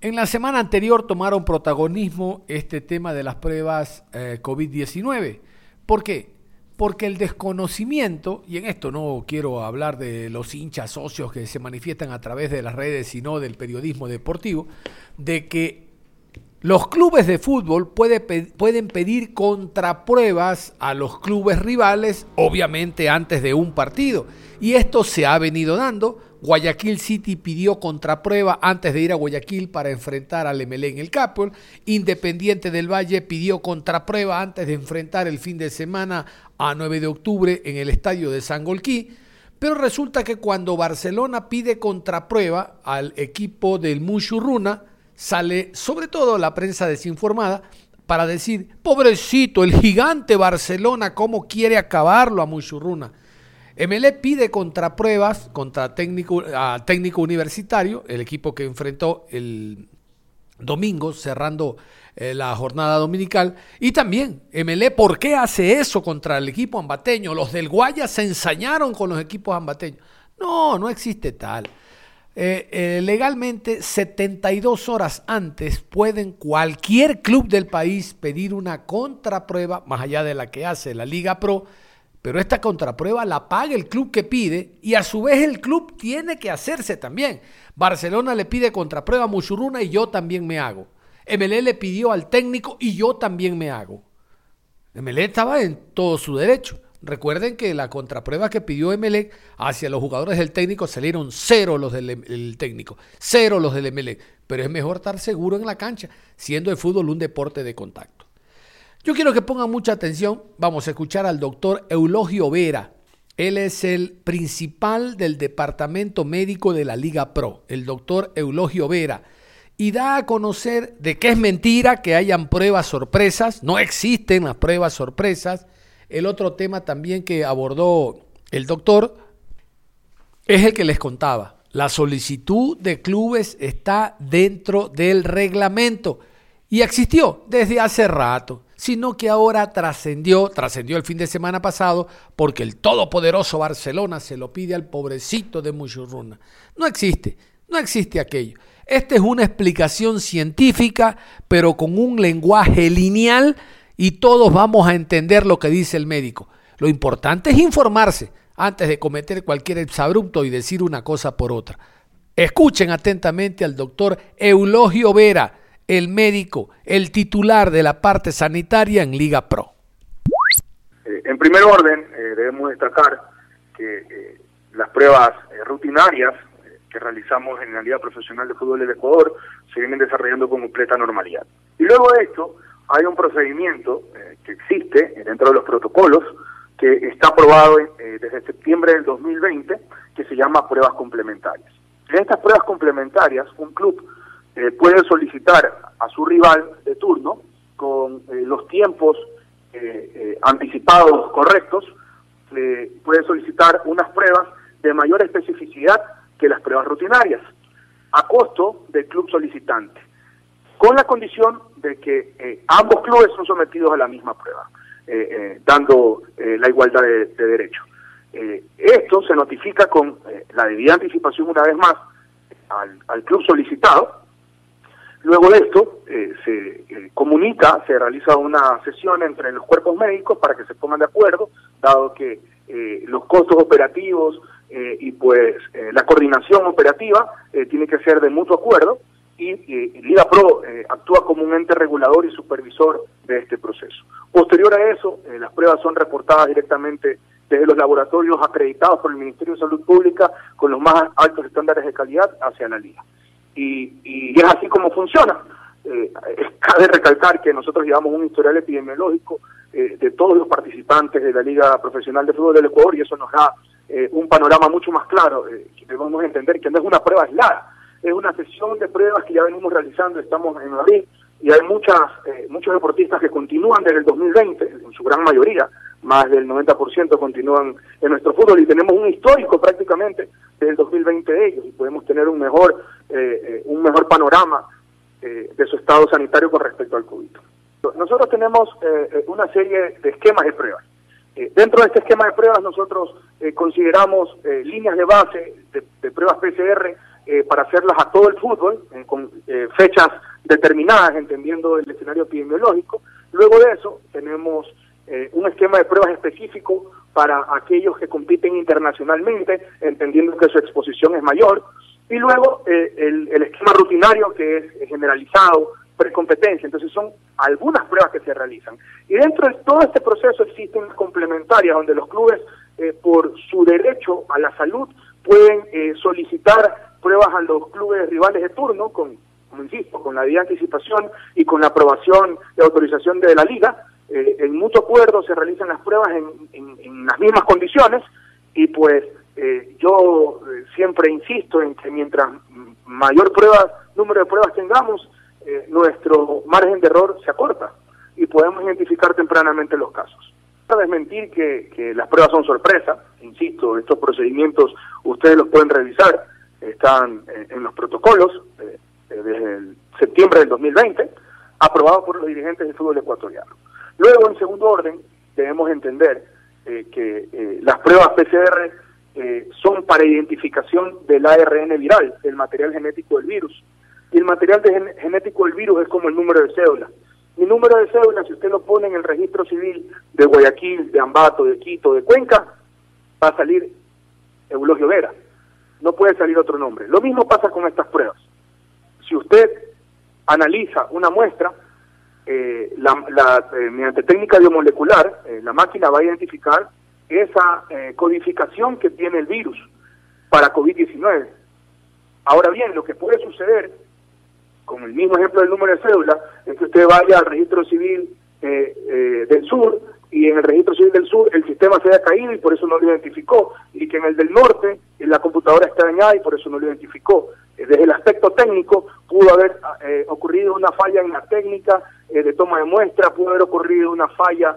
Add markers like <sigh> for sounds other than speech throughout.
En la semana anterior tomaron protagonismo este tema de las pruebas eh, COVID-19. ¿Por qué? Porque el desconocimiento, y en esto no quiero hablar de los hinchas socios que se manifiestan a través de las redes, sino del periodismo deportivo, de que los clubes de fútbol pueden pedir contrapruebas a los clubes rivales, obviamente antes de un partido. Y esto se ha venido dando Guayaquil City pidió contraprueba antes de ir a Guayaquil para enfrentar al MLE en el Capol. Independiente del Valle pidió contraprueba antes de enfrentar el fin de semana a 9 de octubre en el estadio de Sangolquí. Pero resulta que cuando Barcelona pide contraprueba al equipo del Mushurruna, sale sobre todo la prensa desinformada para decir, pobrecito, el gigante Barcelona, ¿cómo quiere acabarlo a Mushurruna? MLE pide contrapruebas contra técnico, técnico universitario, el equipo que enfrentó el domingo cerrando eh, la jornada dominical. Y también, MLE, ¿por qué hace eso contra el equipo ambateño? Los del Guaya se ensañaron con los equipos ambateños. No, no existe tal. Eh, eh, legalmente, 72 horas antes pueden cualquier club del país pedir una contraprueba, más allá de la que hace la Liga Pro, pero esta contraprueba la paga el club que pide y a su vez el club tiene que hacerse también. Barcelona le pide contraprueba a Muchurruna y yo también me hago. MLE le pidió al técnico y yo también me hago. MLE estaba en todo su derecho. Recuerden que la contraprueba que pidió MLE hacia los jugadores del técnico salieron cero los del técnico, cero los del MLE. Pero es mejor estar seguro en la cancha, siendo el fútbol un deporte de contacto. Yo quiero que pongan mucha atención. Vamos a escuchar al doctor Eulogio Vera. Él es el principal del departamento médico de la Liga Pro, el doctor Eulogio Vera. Y da a conocer de que es mentira que hayan pruebas sorpresas. No existen las pruebas sorpresas. El otro tema también que abordó el doctor es el que les contaba. La solicitud de clubes está dentro del reglamento y existió desde hace rato sino que ahora trascendió, trascendió el fin de semana pasado, porque el todopoderoso Barcelona se lo pide al pobrecito de Muchurruna. No existe, no existe aquello. Esta es una explicación científica, pero con un lenguaje lineal y todos vamos a entender lo que dice el médico. Lo importante es informarse antes de cometer cualquier exabrupto y decir una cosa por otra. Escuchen atentamente al doctor Eulogio Vera, el médico, el titular de la parte sanitaria en Liga Pro? Eh, en primer orden, eh, debemos destacar que eh, las pruebas rutinarias que realizamos en la Liga Profesional de Fútbol del Ecuador se vienen desarrollando con completa normalidad. Y luego de esto, hay un procedimiento que existe dentro de los protocolos que está aprobado desde septiembre del 2020 que se llama pruebas complementarias. En estas pruebas complementarias, un club eh, puede solicitar a su rival de turno con eh, los tiempos eh, anticipados correctos, puede solicitar unas pruebas de mayor especificidad que las pruebas rutinarias, a costo del club solicitante, con la condición de que ambos clubes son sometidos a la misma prueba, dando la igualdad de, de derechos. esto se notifica con la debida anticipación una vez más al club solicitado, Luego de esto eh, se eh, comunica, se realiza una sesión entre los cuerpos médicos para que se pongan de acuerdo, dado que eh, los costos operativos y pues la coordinación operativa tiene que ser de mutuo acuerdo y Liga Pro actúa como un ente regulador y supervisor de este proceso. Posterior a eso, las pruebas son reportadas directamente desde los laboratorios acreditados por el Ministerio de Salud Pública con los más altos estándares de calidad hacia la Liga y, es así como funciona. Eh, <laughs> cabe recalcar que nosotros llevamos un historial epidemiológico eh, de todos los participantes de la Liga Profesional de Fútbol del Ecuador y eso nos da eh, un panorama mucho más claro. debemos entender que no es una prueba aislada, es una sesión de pruebas que ya venimos realizando, estamos en Madrid y hay muchas muchos deportistas que continúan desde el 2020, en su gran mayoría, más del 90% continúan en nuestro fútbol y tenemos un histórico prácticamente desde el 2020 de ellos y podemos tener un mejor eh, eh, un mejor panorama eh, de su estado sanitario con respecto al COVID. Nosotros tenemos una serie de esquemas de pruebas. dentro de este esquema de pruebas nosotros consideramos líneas de base de, pruebas PCR para hacerlas a todo el fútbol, con fechas determinadas, entendiendo el escenario epidemiológico. Luego de eso, tenemos un esquema de pruebas específico para aquellos que compiten internacionalmente, entendiendo que su exposición es mayor. Y luego el, el, esquema rutinario, que es generalizado, precompetencia. Entonces son algunas pruebas que se realizan. Y dentro de todo este proceso existen complementarias donde los clubes, eh, por su derecho a la salud, pueden eh, solicitar pruebas a los clubes rivales de turno, con, como insisto, con la de anticipación y con la aprobación de autorización de la liga. Eh, en mutuo acuerdo se realizan las pruebas en, las mismas condiciones y pues yo siempre insisto en que mientras mayor prueba, número de pruebas tengamos, eh, nuestro margen de error se acorta y podemos identificar tempranamente los casos. Para desmentir que, que las pruebas son sorpresa, insisto, estos procedimientos ustedes los pueden revisar, están eh, en los protocolos eh, desde el septiembre del 2020, aprobados por los dirigentes del fútbol ecuatoriano. Luego, en segundo orden, debemos entender que las pruebas PCR son para identificación del ARN viral, el material genético del virus y el material genético del virus es como el número de cédula. Mi número de cédula, si usted lo pone en el registro civil de Guayaquil, de Ambato, de Quito, de Cuenca, va a salir Eulogio Vera. No puede salir otro nombre. Lo mismo pasa con estas pruebas. Si usted analiza una muestra, eh, la, eh, mediante técnica biomolecular, eh, la máquina va a identificar esa codificación que tiene el virus para COVID-19. Ahora bien, lo que puede suceder con el mismo ejemplo del número de cédula, es que usted vaya al registro civil eh, eh, del sur y en el registro civil del sur el sistema se haya caído y por eso no lo identificó, y que en el del norte la computadora está dañada y por eso no lo identificó. Eh, desde el aspecto técnico pudo haber ocurrido una falla en la técnica de toma de muestra, pudo haber ocurrido una falla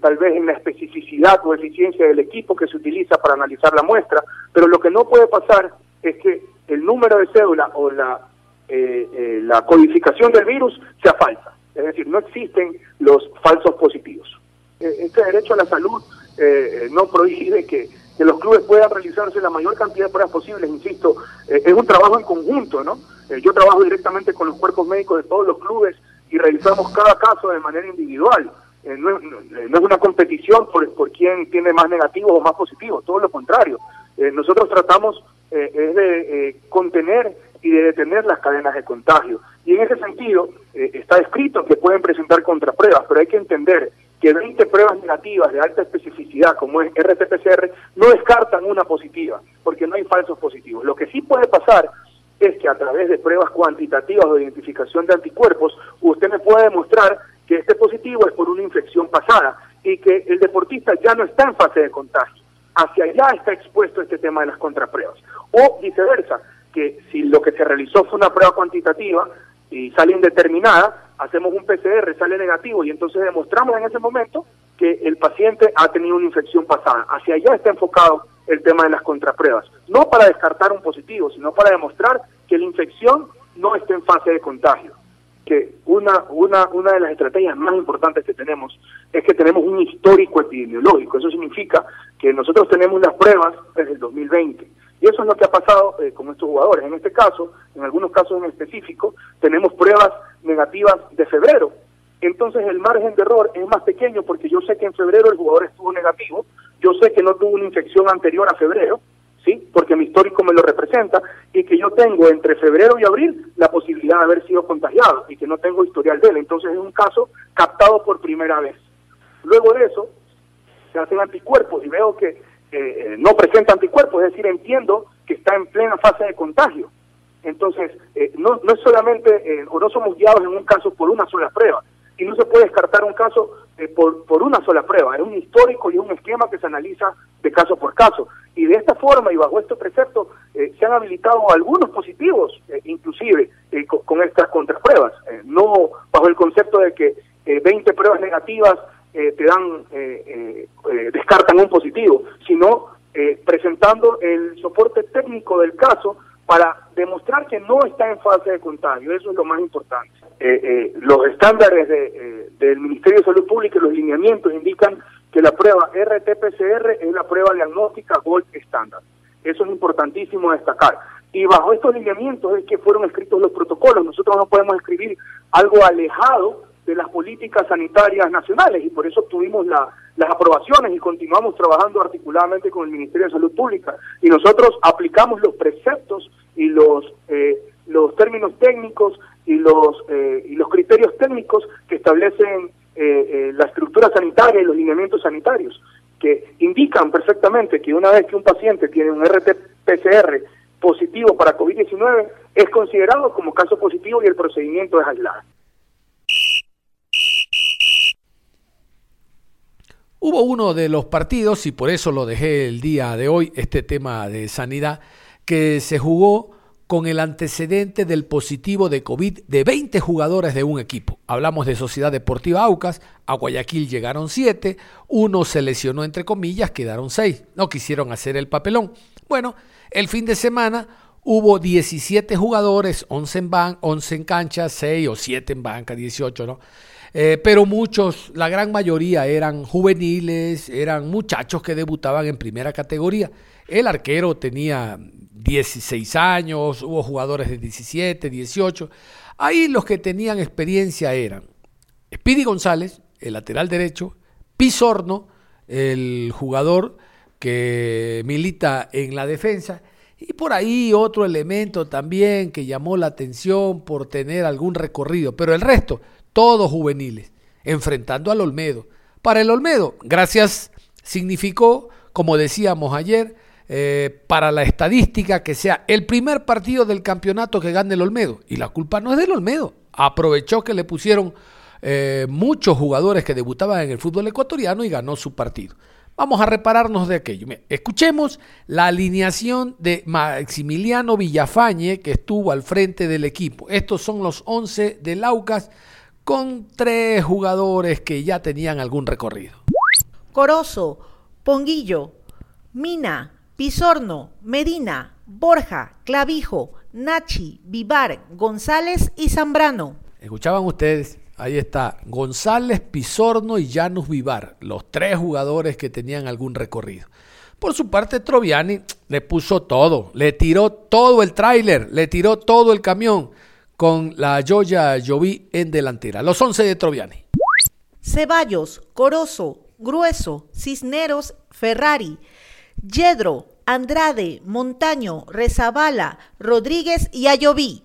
tal vez en la especificidad o eficiencia del equipo que se utiliza para analizar la muestra, pero lo que no puede pasar es que el número de cédula o la eh, eh, la codificación del virus sea falsa. Es decir, no existen los falsos positivos. Eh, este derecho a la salud no prohíbe que, los clubes puedan realizarse la mayor cantidad de pruebas posibles, insisto, es un trabajo en conjunto, ¿no? yo trabajo directamente con los cuerpos médicos de todos los clubes y realizamos cada caso de manera individual. No es, una competición por, por quién tiene más negativos o más positivos, todo lo contrario. nosotros tratamos es de contener y de detener las cadenas de contagio. Y en ese sentido, eh, está escrito que pueden presentar contrapruebas, pero hay que entender que 20 pruebas negativas de alta especificidad, como es RT-PCR, no descartan una positiva, porque no hay falsos positivos. Lo que sí puede pasar es que a través de pruebas cuantitativas de identificación de anticuerpos, usted me puede demostrar que este positivo es por una infección pasada y que el deportista ya no está en fase de contagio. Hacia allá está expuesto este tema de las contrapruebas. O viceversa, que si lo que se realizó fue una prueba cuantitativa y sale indeterminada, hacemos un PCR, sale negativo y entonces demostramos en ese momento que el paciente ha tenido una infección pasada. Hacia allá está enfocado el tema de las contrapruebas, no para descartar un positivo, sino para demostrar que la infección no está en fase de contagio. Que una, una, una de las estrategias más importantes que tenemos es que tenemos un histórico epidemiológico. Eso significa que nosotros tenemos las pruebas desde el 2020 y eso es lo que ha pasado eh, con estos jugadores. En este caso, en algunos casos en específico, tenemos pruebas negativas de febrero. Entonces el margen de error es más pequeño porque yo sé que en febrero el jugador estuvo negativo, yo sé que no tuvo una infección anterior a febrero, ¿sí? Porque mi histórico me lo representa y que yo tengo entre febrero y abril la posibilidad de haber sido contagiado y que no tengo historial de él. Entonces es un caso captado por primera vez. Luego de eso, se hacen anticuerpos y veo que eh, no presenta anticuerpos, es decir, entiendo que está en plena fase de contagio. Entonces, eh, no, no es solamente, eh, o no somos guiados en un caso por una sola prueba, y no se puede descartar un caso por, por una sola prueba, es un histórico y un esquema que se analiza de caso por caso. Y de esta forma y bajo este precepto se han habilitado algunos positivos, inclusive con, con, estas contrapruebas, no bajo el concepto de que 20 pruebas negativas eh, te dan, eh, eh, descartan un positivo, sino presentando el soporte técnico del caso para demostrar que no está en fase de contagio. Eso es lo más importante. los estándares del Ministerio de Salud Pública y los lineamientos indican que la prueba RT-PCR es la prueba diagnóstica Gold estándar. Eso es importantísimo destacar. y bajo estos lineamientos es que fueron escritos los protocolos. Nosotros no podemos escribir algo alejado de las políticas sanitarias nacionales y por eso obtuvimos las aprobaciones y continuamos trabajando articuladamente con el Ministerio de Salud Pública y nosotros aplicamos los preceptos y los eh, los términos técnicos y los eh, y los criterios técnicos que establecen eh, la estructura sanitaria y los lineamientos sanitarios que indican perfectamente que una vez que un paciente tiene un RT-PCR positivo para COVID-19 es considerado como caso positivo y el procedimiento es aislado. Hubo uno de los partidos, y por eso lo dejé el día de hoy, este tema de sanidad, que se jugó con el antecedente del positivo de COVID de 20 jugadores de un equipo. Hablamos de Sociedad Deportiva Aucas, a Guayaquil llegaron 7, uno se lesionó entre comillas, quedaron 6, no quisieron hacer el papelón. Bueno, el fin de semana hubo 17 jugadores, 11 en, ban 11 en cancha, 6 o 7 en banca, 18, ¿no? Eh, pero muchos, la gran mayoría eran juveniles, eran muchachos que debutaban en primera categoría. El arquero tenía 16 años, hubo jugadores de 17, 18. Ahí los que tenían experiencia eran Speedy González, el lateral derecho, Pizorno, el jugador que milita en la defensa, y por ahí otro elemento también que llamó la atención por tener algún recorrido, pero el resto, todos juveniles, enfrentando al Olmedo. Para el Olmedo, gracias, significó, como decíamos ayer, eh, para la estadística que sea el primer partido del campeonato que gane el Olmedo. Y la culpa no es del Olmedo. Aprovechó que le pusieron eh, muchos jugadores que debutaban en el fútbol ecuatoriano y ganó su partido. Vamos a repararnos de aquello. escuchemos la alineación de Maximiliano Villafañe, que estuvo al frente del equipo. Estos son los 11 del Aucas con tres jugadores que ya tenían algún recorrido. Corozo, Ponguillo, Mina, Pisorno, Medina, Borja, Clavijo, Nachi, Vivar, González y Zambrano. Escuchaban ustedes, ahí está, González, Pisorno y Janus Vivar, los tres jugadores que tenían algún recorrido. Por su parte, Troviani le puso todo, le tiró todo el tráiler, le tiró todo el camión con la Joya Lloví en delantera. Los 11 de Troviani. Ceballos, Corozo, Grueso, Cisneros, Ferrari, Yedro, Andrade, Montaño, Rezabala, Rodríguez y Ayoví.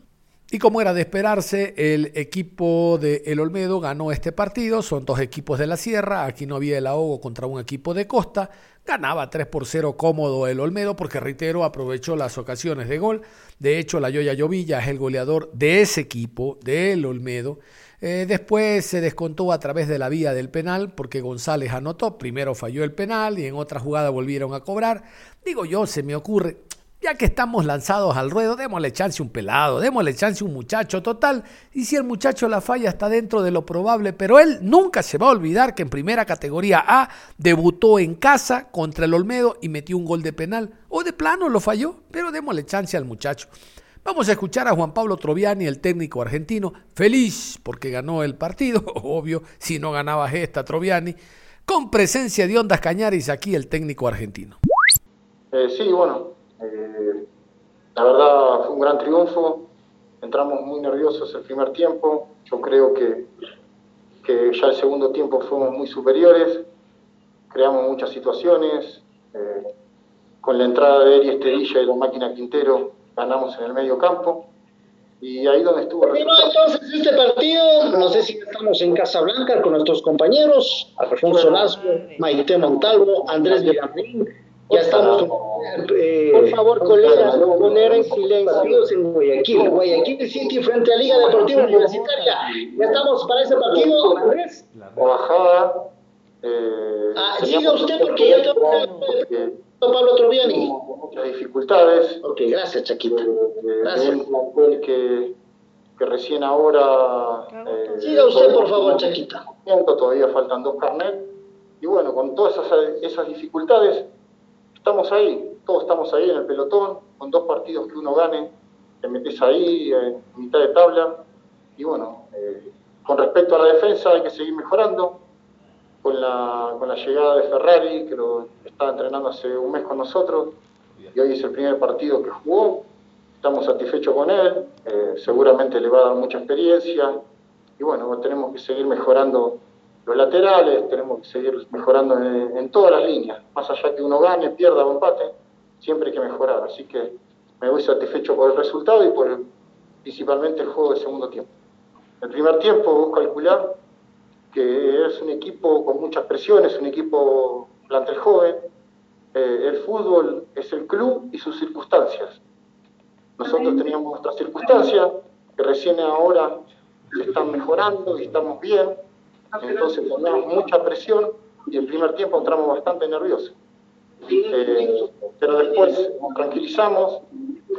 Y como era de esperarse, el equipo de El Olmedo ganó este partido. Son dos equipos de la Sierra. Aquí no había el ahogo contra un equipo de Costa. Ganaba 3 por 0 cómodo el Olmedo porque, reitero, aprovechó las ocasiones de gol. De hecho, la Yoya Llovilla es el goleador de ese equipo, del Olmedo. Eh, después se descontó a través de la vía del penal porque González anotó. Primero falló el penal y en otra jugada volvieron a cobrar. Digo yo, se me ocurre, ya que estamos lanzados al ruedo, démosle chance un pelado, démosle chance un muchacho total. Y si el muchacho la falla está dentro de lo probable, pero él nunca se va a olvidar que en primera categoría A debutó en casa contra el Olmedo y metió un gol de penal. O de plano lo falló, pero démosle chance al muchacho. Vamos a escuchar a Juan Pablo Troviani, el técnico argentino, feliz porque ganó el partido, <laughs> obvio, si no ganaba esta Troviani, con presencia de Ondas Cañaris aquí el técnico argentino. Eh, sí, bueno, eh, la verdad fue un gran triunfo. Entramos muy nerviosos el primer tiempo. Yo creo que, que ya el segundo tiempo fuimos muy superiores. Creamos muchas situaciones. Eh, con la entrada de Eri Estedilla y la máquina Quintero ganamos en el medio campo. Y ahí donde estuvo. Bueno, entonces este partido, no sé si estamos en Casablanca con nuestros compañeros, Alfonso Lazo, Maite Montalvo, Andrés Villamín ya estamos. Eh, por favor, colegas, poner en silencio. en Guayaquil, Guayaquil City frente a Liga Deportiva Universitaria. Ya estamos para ese partido, Andrés. Bajada. Eh, ah, siga usted porque yo tengo que. Pablo Troviani. Muchas dificultades. Ok, gracias, Chaquito. Eh, gracias. Que, que recién ahora. Eh, siga usted, por favor, Chaquita. Todavía faltan dos carnets. Y bueno, con todas esas, esas dificultades estamos ahí, todos estamos ahí en el pelotón, con dos partidos que uno gane, te metes ahí en mitad de tabla. Y bueno, eh, con respecto a la defensa hay que seguir mejorando. Con la, con la llegada de Ferrari, que lo estaba entrenando hace un mes con nosotros, y hoy es el primer partido que jugó. estamos satisfechos con él, eh, seguramente le va a dar mucha experiencia y bueno, tenemos que seguir mejorando los laterales, tenemos que seguir mejorando en, todas las líneas, más allá que uno gane, pierda o empate, siempre hay que mejorar, así que me voy satisfecho por el resultado y por principalmente el juego de segundo tiempo. El primer tiempo, vos calcular que es un equipo con muchas presiones, un equipo plantel joven, eh, el fútbol es el club y sus circunstancias. Nosotros teníamos nuestras circunstancias, que recién ahora se están mejorando y estamos bien, entonces teníamos mucha presión y el primer tiempo entramos bastante nerviosos. Eh, pero después nos tranquilizamos,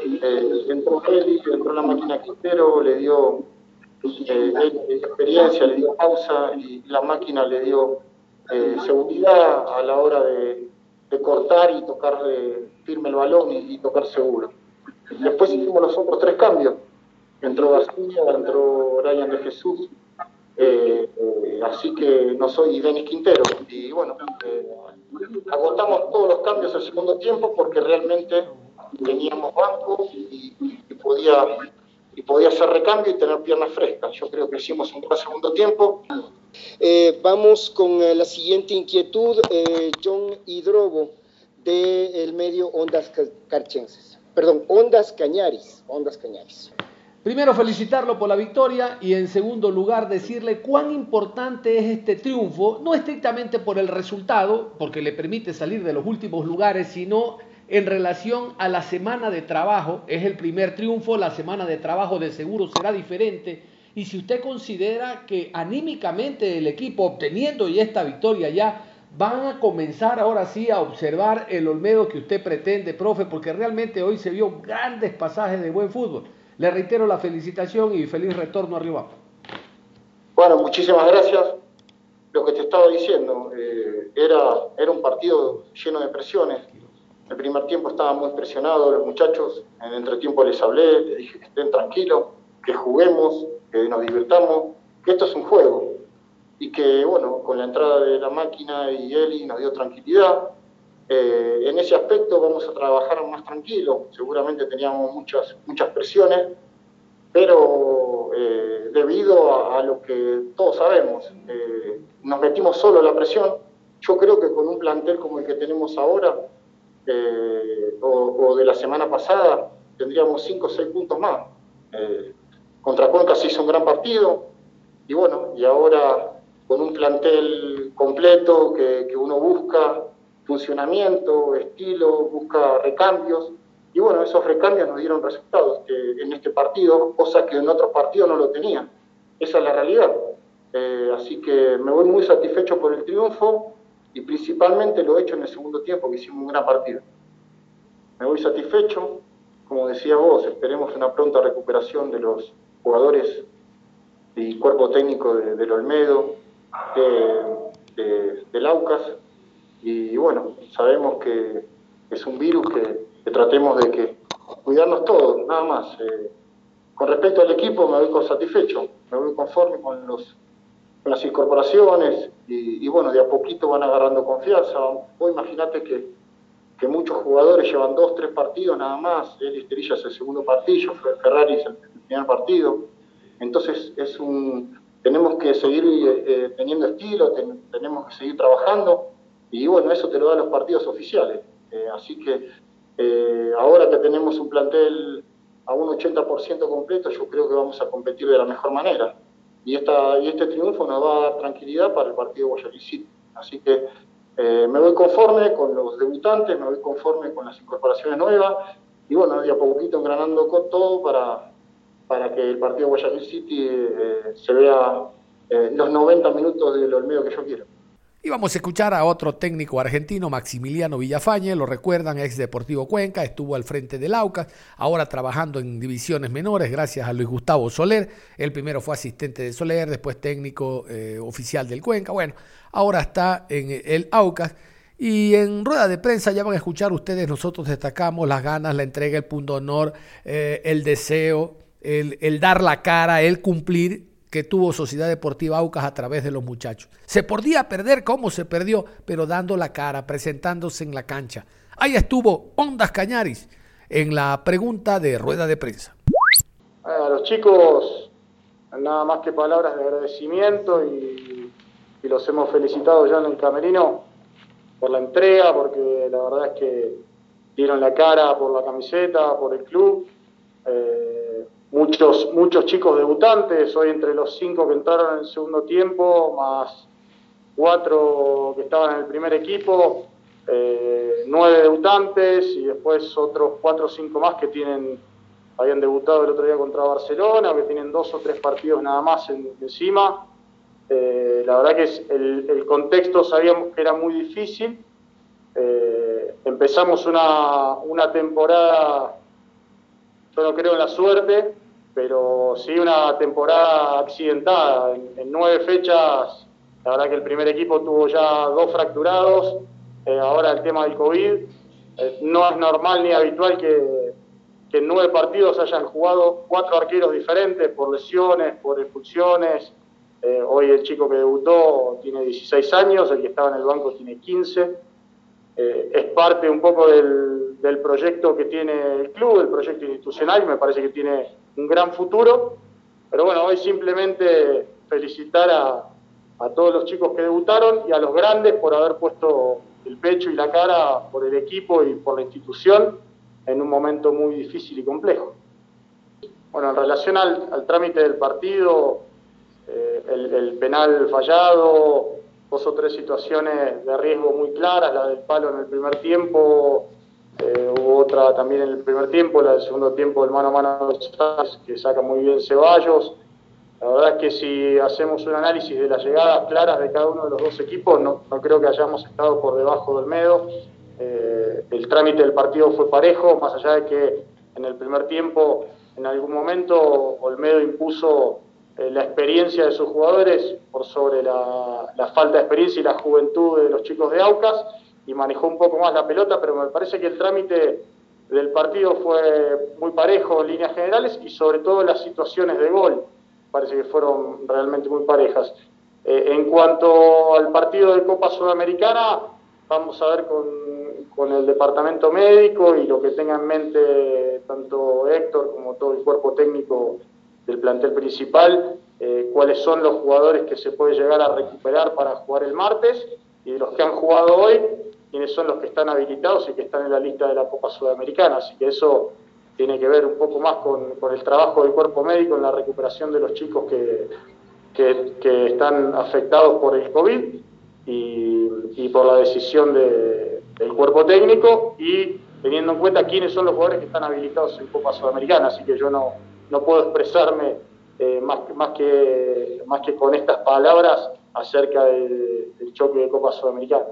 eh, entró Félix, entró la máquina Quintero, le dio eh, experiencia, le dio pausa y la máquina le dio eh, seguridad a la hora de, cortar y tocar firme el balón y, tocar seguro. Después hicimos los otros tres cambios. Entró García, entró Ryan de Jesús, eh, así que no soy Denis Quintero. Y bueno, agotamos todos los cambios el segundo tiempo porque realmente teníamos banco y, y podía y podía hacer recambio y tener piernas frescas. Yo creo que hicimos un buen segundo tiempo. Eh, vamos con eh, la siguiente inquietud, eh, John Hidrobo, del medio Ondas Carchenses. Perdón, Ondas Cañaris. Ondas Cañaris. Primero felicitarlo por la victoria y en segundo lugar decirle cuán importante es este triunfo, no estrictamente por el resultado, porque le permite salir de los últimos lugares, sino en relación a la semana de trabajo, es el primer triunfo, la semana de trabajo de seguro será diferente. Y si usted considera que anímicamente el equipo obteniendo ya esta victoria ya van a comenzar ahora sí a observar el Olmedo que usted pretende, profe, porque realmente hoy se vio grandes pasajes de buen fútbol. Le reitero la felicitación y feliz retorno arriba. Bueno, muchísimas gracias. Lo que te estaba diciendo, eh, era, era un partido lleno de presiones, el primer tiempo estaban muy presionados los muchachos, en el entretiempo les hablé, les dije que estén tranquilos, que juguemos, que nos divirtamos, que esto es un juego. Y que, bueno, con la entrada de la máquina y Eli nos dio tranquilidad. Eh, en ese aspecto vamos a trabajar más tranquilo. Seguramente teníamos muchas, muchas presiones, pero eh, debido a, lo que todos sabemos, eh, nos metimos solo la presión. Yo creo que con un plantel como el que tenemos ahora, eh, o, de la semana pasada, tendríamos 5 o 6 puntos más. Eh, contra Cuenca se hizo un gran partido y bueno, y ahora con un plantel completo que, que uno busca funcionamiento, estilo, busca recambios. Y bueno, esos recambios nos dieron resultados en este partido, cosa que en otros partidos no lo tenían. Esa es la realidad. Eh, así que me voy muy satisfecho por el triunfo y principalmente lo he hecho en el segundo tiempo, que hicimos un gran partido. Me voy satisfecho, como decía vos, esperemos una pronta recuperación de los jugadores y cuerpo técnico del Olmedo, de, del Aucas, y, bueno, sabemos que es un virus que, tratemos de que cuidarnos todos, nada más. Eh, con respecto al equipo me voy satisfecho, me voy conforme con los con las incorporaciones y, bueno, de a poquito van agarrando confianza. Vos imaginate que, que muchos jugadores llevan dos, tres partidos nada más, el Esterilla es el segundo partido, Ferrari es el primer partido. Entonces es un, tenemos que seguir eh, teniendo estilo, tenemos que seguir trabajando y bueno, eso te lo dan los partidos oficiales. Eh, así que eh, ahora que tenemos un plantel a un 80% completo, yo creo que vamos a competir de la mejor manera y, esta, y este triunfo nos va a dar tranquilidad para el partido Guayaquil City. Así que eh, me voy conforme con los debutantes, me voy conforme con las incorporaciones nuevas y bueno, de a poquito engranando con todo para, para que el partido Guayaquil City se vea los 90 minutos del Olmedo que yo quiero. Y vamos a escuchar a otro técnico argentino, Maximiliano Villafañe, lo recuerdan, ex Deportivo Cuenca, estuvo al frente del AUCAS, ahora trabajando en divisiones menores gracias a Luis Gustavo Soler. El primero fue asistente de Soler, después técnico eh, oficial del Cuenca. Bueno, ahora está en el AUCAS. Y en rueda de prensa ya van a escuchar ustedes, nosotros destacamos las ganas, la entrega, el punto honor, eh, el deseo, el dar la cara, el cumplir que tuvo Sociedad Deportiva Aucas a través de los muchachos. Se podía perder como se perdió, pero dando la cara, presentándose en la cancha. Ahí estuvo Ondas Cañaris, en la pregunta de rueda de prensa. A los chicos, nada más que palabras de agradecimiento y, los hemos felicitado ya en el camerino por la entrega, porque la verdad es que dieron la cara por la camiseta, por el club. Eh, muchos, muchos chicos debutantes, hoy entre los cinco que entraron en el segundo tiempo, más cuatro que estaban en el primer equipo, eh, nueve debutantes y después otros cuatro o cinco más que tienen habían debutado el otro día contra Barcelona, que tienen dos o tres partidos nada más encima. Eh, la verdad que el, contexto sabíamos que era muy difícil. Eh, empezamos una, una, temporada, yo no creo en la suerte, pero sí una temporada accidentada. En, nueve fechas, la verdad que el primer equipo tuvo ya dos fracturados, eh, ahora el tema del COVID. Eh, no es normal ni habitual que, que, en nueve partidos hayan jugado cuatro arqueros diferentes por lesiones, por expulsiones. Eh, hoy el chico que debutó tiene 16 años, el que estaba en el banco tiene 15. es parte un poco del, del, proyecto que tiene el club, el proyecto institucional, y me parece que tiene un gran futuro. Pero bueno, hoy simplemente felicitar a, a todos los chicos que debutaron y a los grandes por haber puesto el pecho y la cara por el equipo y por la institución en un momento muy difícil y complejo. Bueno, en relación al, trámite del partido, eh, el, penal fallado, dos o tres situaciones de riesgo muy claras, la del palo en el primer tiempo, eh, hubo otra también en el primer tiempo, la del segundo tiempo, el mano a mano que saca muy bien Ceballos. La verdad es que si hacemos un análisis de las llegadas claras de cada uno de los dos equipos, no, no creo que hayamos estado por debajo del medio. Eh, el trámite del partido fue parejo, más allá de que en el primer tiempo, en algún momento, Olmedo impuso eh, la experiencia de sus jugadores por sobre la, la, falta de experiencia y la juventud de los chicos de Aucas y manejó un poco más la pelota, pero me parece que el trámite del partido fue muy parejo en líneas generales y sobre todo las situaciones de gol parece que fueron realmente muy parejas. Eh, en cuanto al partido de Copa Sudamericana, vamos a ver con, con, el departamento médico y lo que tenga en mente tanto Héctor como todo el cuerpo técnico del plantel principal, eh, cuáles son los jugadores que se puede llegar a recuperar para jugar el martes y de los que han jugado hoy, quiénes son los que están habilitados y que están en la lista de la Copa Sudamericana. Así que eso tiene que ver un poco más con, el trabajo del cuerpo médico en la recuperación de los chicos que, están afectados por el COVID y, por la decisión de, del cuerpo técnico y teniendo en cuenta quiénes son los jugadores que están habilitados en Copa Sudamericana. Así que yo no, no puedo expresarme eh, más, más, que, más que con estas palabras acerca del choque de Copa Sudamericana.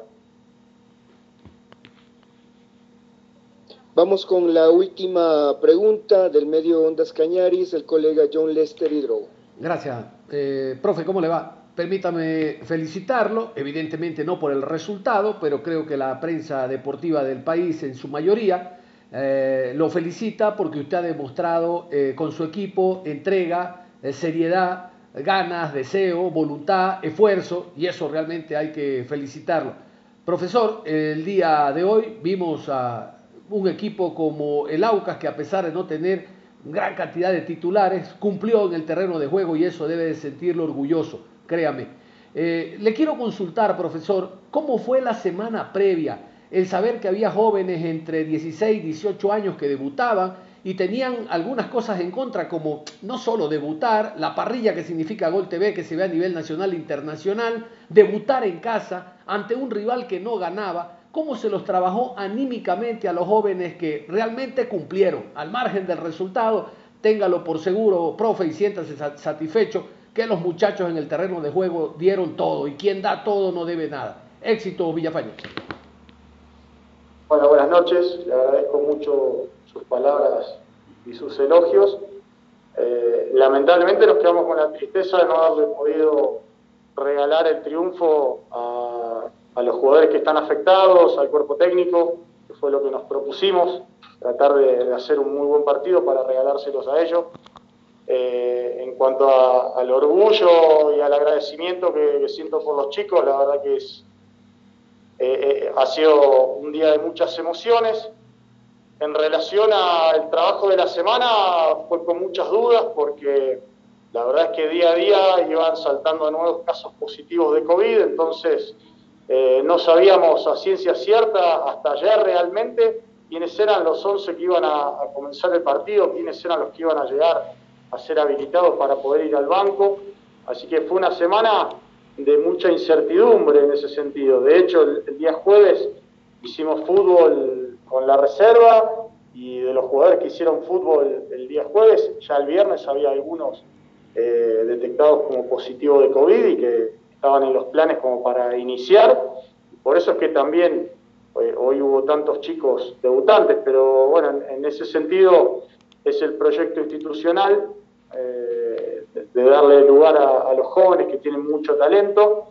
Vamos con la última pregunta del medio Ondas Cañaris, el colega John Lester Hidrogo. Gracias. Eh, profe, ¿cómo le va? Permítame felicitarlo, evidentemente no por el resultado, pero creo que la prensa deportiva del país en su mayoría eh, lo felicita porque usted ha demostrado eh, con su equipo entrega, seriedad, ganas, deseo, voluntad, esfuerzo, y eso realmente hay que felicitarlo. Profesor, el día de hoy vimos a un equipo como el Aucas, que a pesar de no tener gran cantidad de titulares, cumplió en el terreno de juego y eso debe de sentirlo orgulloso, créame. Eh, le quiero consultar, profesor, ¿cómo fue la semana previa? El saber que había jóvenes entre 16 y 18 años que debutaban y tenían algunas cosas en contra, como no solo debutar, la parrilla que significa Gol TV, que se ve a nivel nacional e internacional, debutar en casa ante un rival que no ganaba, cómo se los trabajó anímicamente a los jóvenes que realmente cumplieron, al margen del resultado, téngalo por seguro, profe, y siéntase satisfecho que los muchachos en el terreno de juego dieron todo, y quien da todo no debe nada. Éxito, Villafañez. Bueno, buenas noches, le agradezco mucho sus palabras y sus elogios. Eh, lamentablemente nos quedamos con la tristeza de no haberle podido regalar el triunfo a a los jugadores que están afectados, al cuerpo técnico, que fue lo que nos propusimos, tratar de, hacer un muy buen partido para regalárselos a ellos. Eh, en cuanto a, al orgullo y al agradecimiento que, que, siento por los chicos, la verdad que es, eh, eh, ha sido un día de muchas emociones. en relación al trabajo de la semana fue con muchas dudas porque la verdad es que día a día iban saltando nuevos casos positivos de COVID, entonces eh, no sabíamos a ciencia cierta hasta ayer realmente quiénes eran los 11 que iban a, comenzar el partido, quiénes eran los que iban a llegar a ser habilitados para poder ir al banco. Así que fue una semana de mucha incertidumbre en ese sentido. De hecho, el, día jueves hicimos fútbol con la reserva y de los jugadores que hicieron fútbol el día jueves, ya el viernes había algunos eh, detectados como positivos de COVID y que estaban en los planes como para iniciar. Por eso es que también eh, hoy hubo tantos chicos debutantes, pero bueno, en, ese sentido es el proyecto institucional eh, de, darle lugar a, los jóvenes que tienen mucho talento.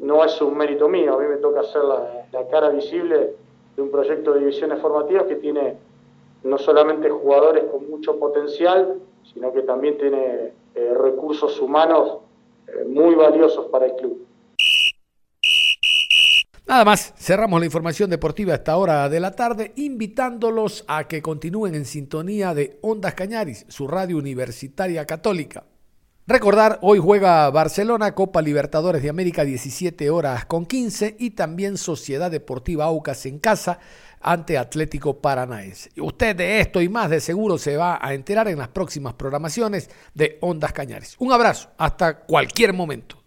no es un mérito mío, a mí me toca hacer la, cara visible de un proyecto de divisiones formativas que tiene no solamente jugadores con mucho potencial, sino que también tiene eh, recursos humanos eh, muy valiosos para el club. Nada más, cerramos la información deportiva a esta hora de la tarde, invitándolos a que continúen en sintonía de Ondas Cañaris, su radio universitaria católica. Recordar, hoy juega Barcelona, Copa Libertadores de América, 17 horas con 15, y también Sociedad Deportiva Aucas en casa ante Atlético Paranaense. Usted de esto y más de seguro se va a enterar en las próximas programaciones de Ondas Cañares. Un abrazo, hasta cualquier momento.